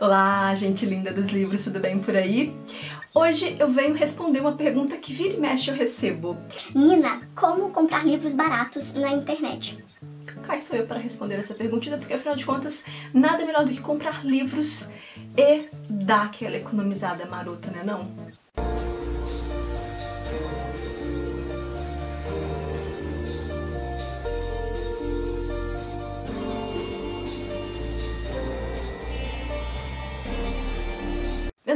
Olá, gente linda dos livros, tudo bem por aí? Hoje eu venho responder uma pergunta que vira e mexe eu recebo. Nina, como comprar livros baratos na internet? Cá estou eu para responder essa pergunta, porque afinal de contas, nada melhor do que comprar livros e dar aquela economizada marota, né não?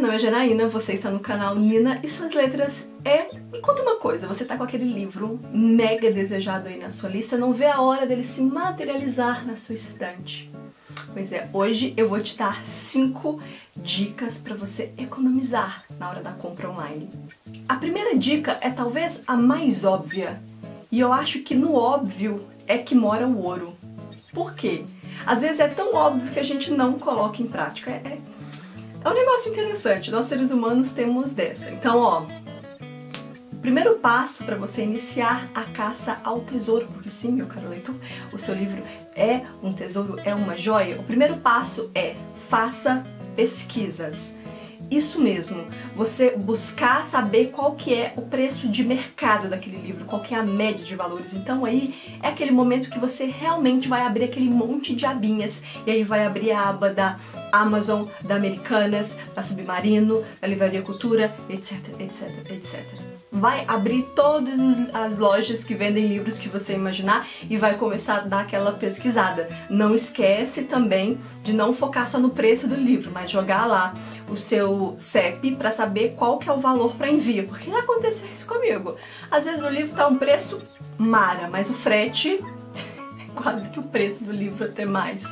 Meu nome é Janaína, você está no canal Nina e suas letras é... Me conta uma coisa, você tá com aquele livro mega desejado aí na sua lista, não vê a hora dele se materializar na sua estante. Pois é, hoje eu vou te dar 5 dicas para você economizar na hora da compra online. A primeira dica é talvez a mais óbvia, e eu acho que no óbvio é que mora o ouro. Por quê? Às vezes é tão óbvio que a gente não coloca em prática. É, é é um negócio interessante, nós seres humanos temos dessa. Então, ó, primeiro passo para você iniciar a caça ao tesouro, porque sim, meu caro leitor, o seu livro é um tesouro, é uma joia. O primeiro passo é faça pesquisas. Isso mesmo, você buscar saber qual que é o preço de mercado daquele livro, qual que é a média de valores. Então aí é aquele momento que você realmente vai abrir aquele monte de abinhas e aí vai abrir a aba da Amazon, da Americanas, da Submarino, da Livraria Cultura, etc, etc, etc vai abrir todas as lojas que vendem livros que você imaginar e vai começar a dar aquela pesquisada. Não esquece também de não focar só no preço do livro, mas jogar lá o seu CEP para saber qual que é o valor para envio, porque aconteceu isso comigo. Às vezes o livro tá um preço mara, mas o frete é quase que o preço do livro até mais.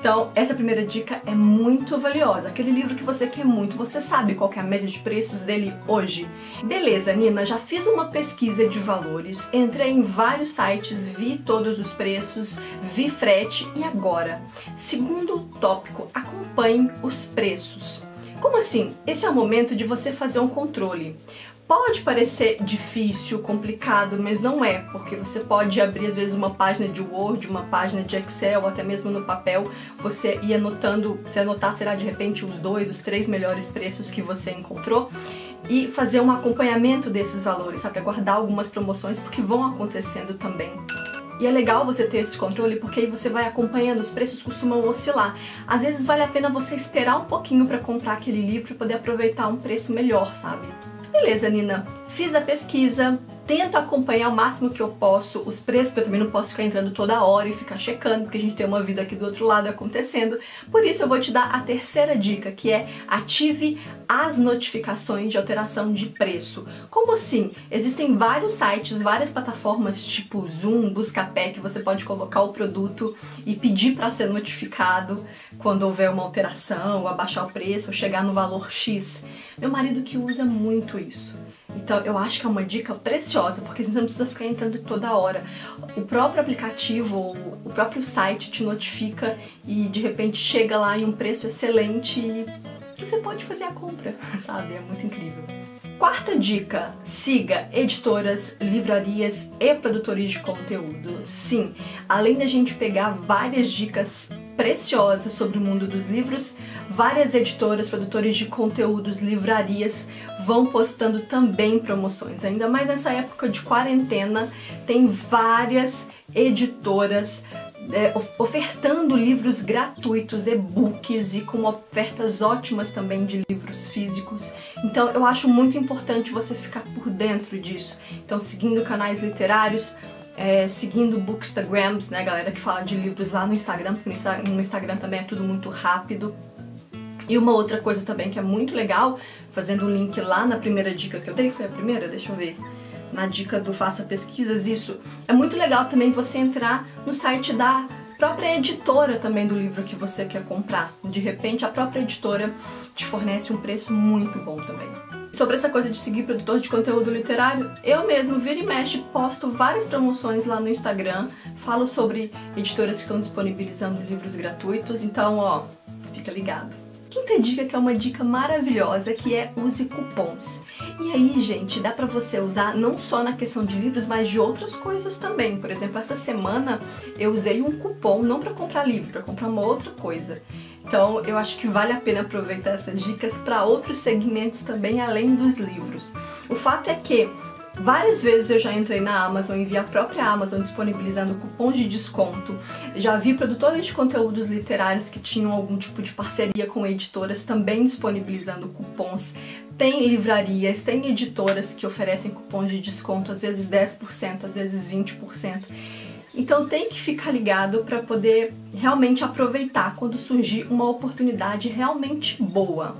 Então, essa primeira dica é muito valiosa. Aquele livro que você quer muito, você sabe qual é a média de preços dele hoje? Beleza, Nina, já fiz uma pesquisa de valores, entrei em vários sites, vi todos os preços, vi frete e agora? Segundo tópico, acompanhe os preços. Como assim? Esse é o momento de você fazer um controle. Pode parecer difícil, complicado, mas não é, porque você pode abrir às vezes uma página de Word, uma página de Excel, até mesmo no papel, você ir anotando, você anotar, será de repente os dois, os três melhores preços que você encontrou e fazer um acompanhamento desses valores, sabe? Guardar algumas promoções porque vão acontecendo também. E é legal você ter esse controle porque aí você vai acompanhando, os preços costumam oscilar. Às vezes vale a pena você esperar um pouquinho para comprar aquele livro para poder aproveitar um preço melhor, sabe? Beleza, Nina. Fiz a pesquisa, tento acompanhar o máximo que eu posso os preços, porque eu também não posso ficar entrando toda hora e ficar checando, porque a gente tem uma vida aqui do outro lado acontecendo. Por isso eu vou te dar a terceira dica, que é ative as notificações de alteração de preço. Como assim? Existem vários sites, várias plataformas tipo Zoom, Buscapé, que você pode colocar o produto e pedir para ser notificado quando houver uma alteração, ou abaixar o preço, ou chegar no valor X. Meu marido que usa muito isso. Então eu acho que é uma dica preciosa, porque você não precisa ficar entrando toda hora. O próprio aplicativo, o próprio site te notifica e de repente chega lá em um preço excelente e você pode fazer a compra, sabe? É muito incrível. Quarta dica: siga editoras, livrarias e produtores de conteúdo. Sim, além da gente pegar várias dicas preciosas sobre o mundo dos livros, várias editoras, produtores de conteúdos, livrarias vão postando também promoções. Ainda mais nessa época de quarentena, tem várias editoras é, ofertando livros gratuitos, e-books e com ofertas ótimas também de livros físicos. Então eu acho muito importante você ficar por dentro disso. Então seguindo canais literários, é, seguindo bookstagrams, né, galera que fala de livros lá no Instagram, porque no Instagram também é tudo muito rápido. E uma outra coisa também que é muito legal, fazendo um link lá na primeira dica que eu dei, foi a primeira? Deixa eu ver. Na dica do Faça Pesquisas, isso. É muito legal também você entrar no site da própria editora também do livro que você quer comprar. De repente, a própria editora te fornece um preço muito bom também. Sobre essa coisa de seguir produtor de conteúdo literário, eu mesmo, vira e mexe, posto várias promoções lá no Instagram, falo sobre editoras que estão disponibilizando livros gratuitos, então, ó, fica ligado. Quinta dica que é uma dica maravilhosa, que é use cupons. E aí, gente, dá pra você usar não só na questão de livros, mas de outras coisas também. Por exemplo, essa semana eu usei um cupom não para comprar livro, para comprar uma outra coisa. Então eu acho que vale a pena aproveitar essas dicas para outros segmentos também além dos livros. O fato é que Várias vezes eu já entrei na Amazon e vi a própria Amazon disponibilizando cupons de desconto. Já vi produtores de conteúdos literários que tinham algum tipo de parceria com editoras também disponibilizando cupons. Tem livrarias, tem editoras que oferecem cupons de desconto, às vezes 10%, às vezes 20%. Então tem que ficar ligado para poder realmente aproveitar quando surgir uma oportunidade realmente boa.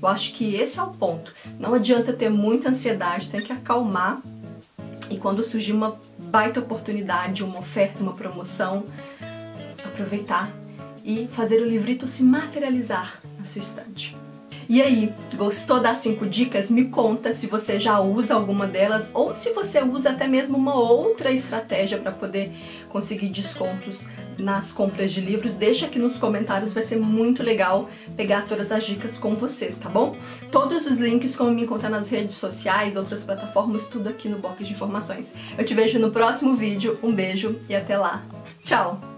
Eu acho que esse é o ponto. Não adianta ter muita ansiedade, tem que acalmar e quando surgir uma baita oportunidade, uma oferta, uma promoção, aproveitar e fazer o livrito se materializar na sua estante. E aí, gostou das 5 dicas? Me conta se você já usa alguma delas ou se você usa até mesmo uma outra estratégia para poder conseguir descontos nas compras de livros. Deixa aqui nos comentários, vai ser muito legal pegar todas as dicas com vocês, tá bom? Todos os links, como me encontrar nas redes sociais, outras plataformas, tudo aqui no box de informações. Eu te vejo no próximo vídeo, um beijo e até lá. Tchau!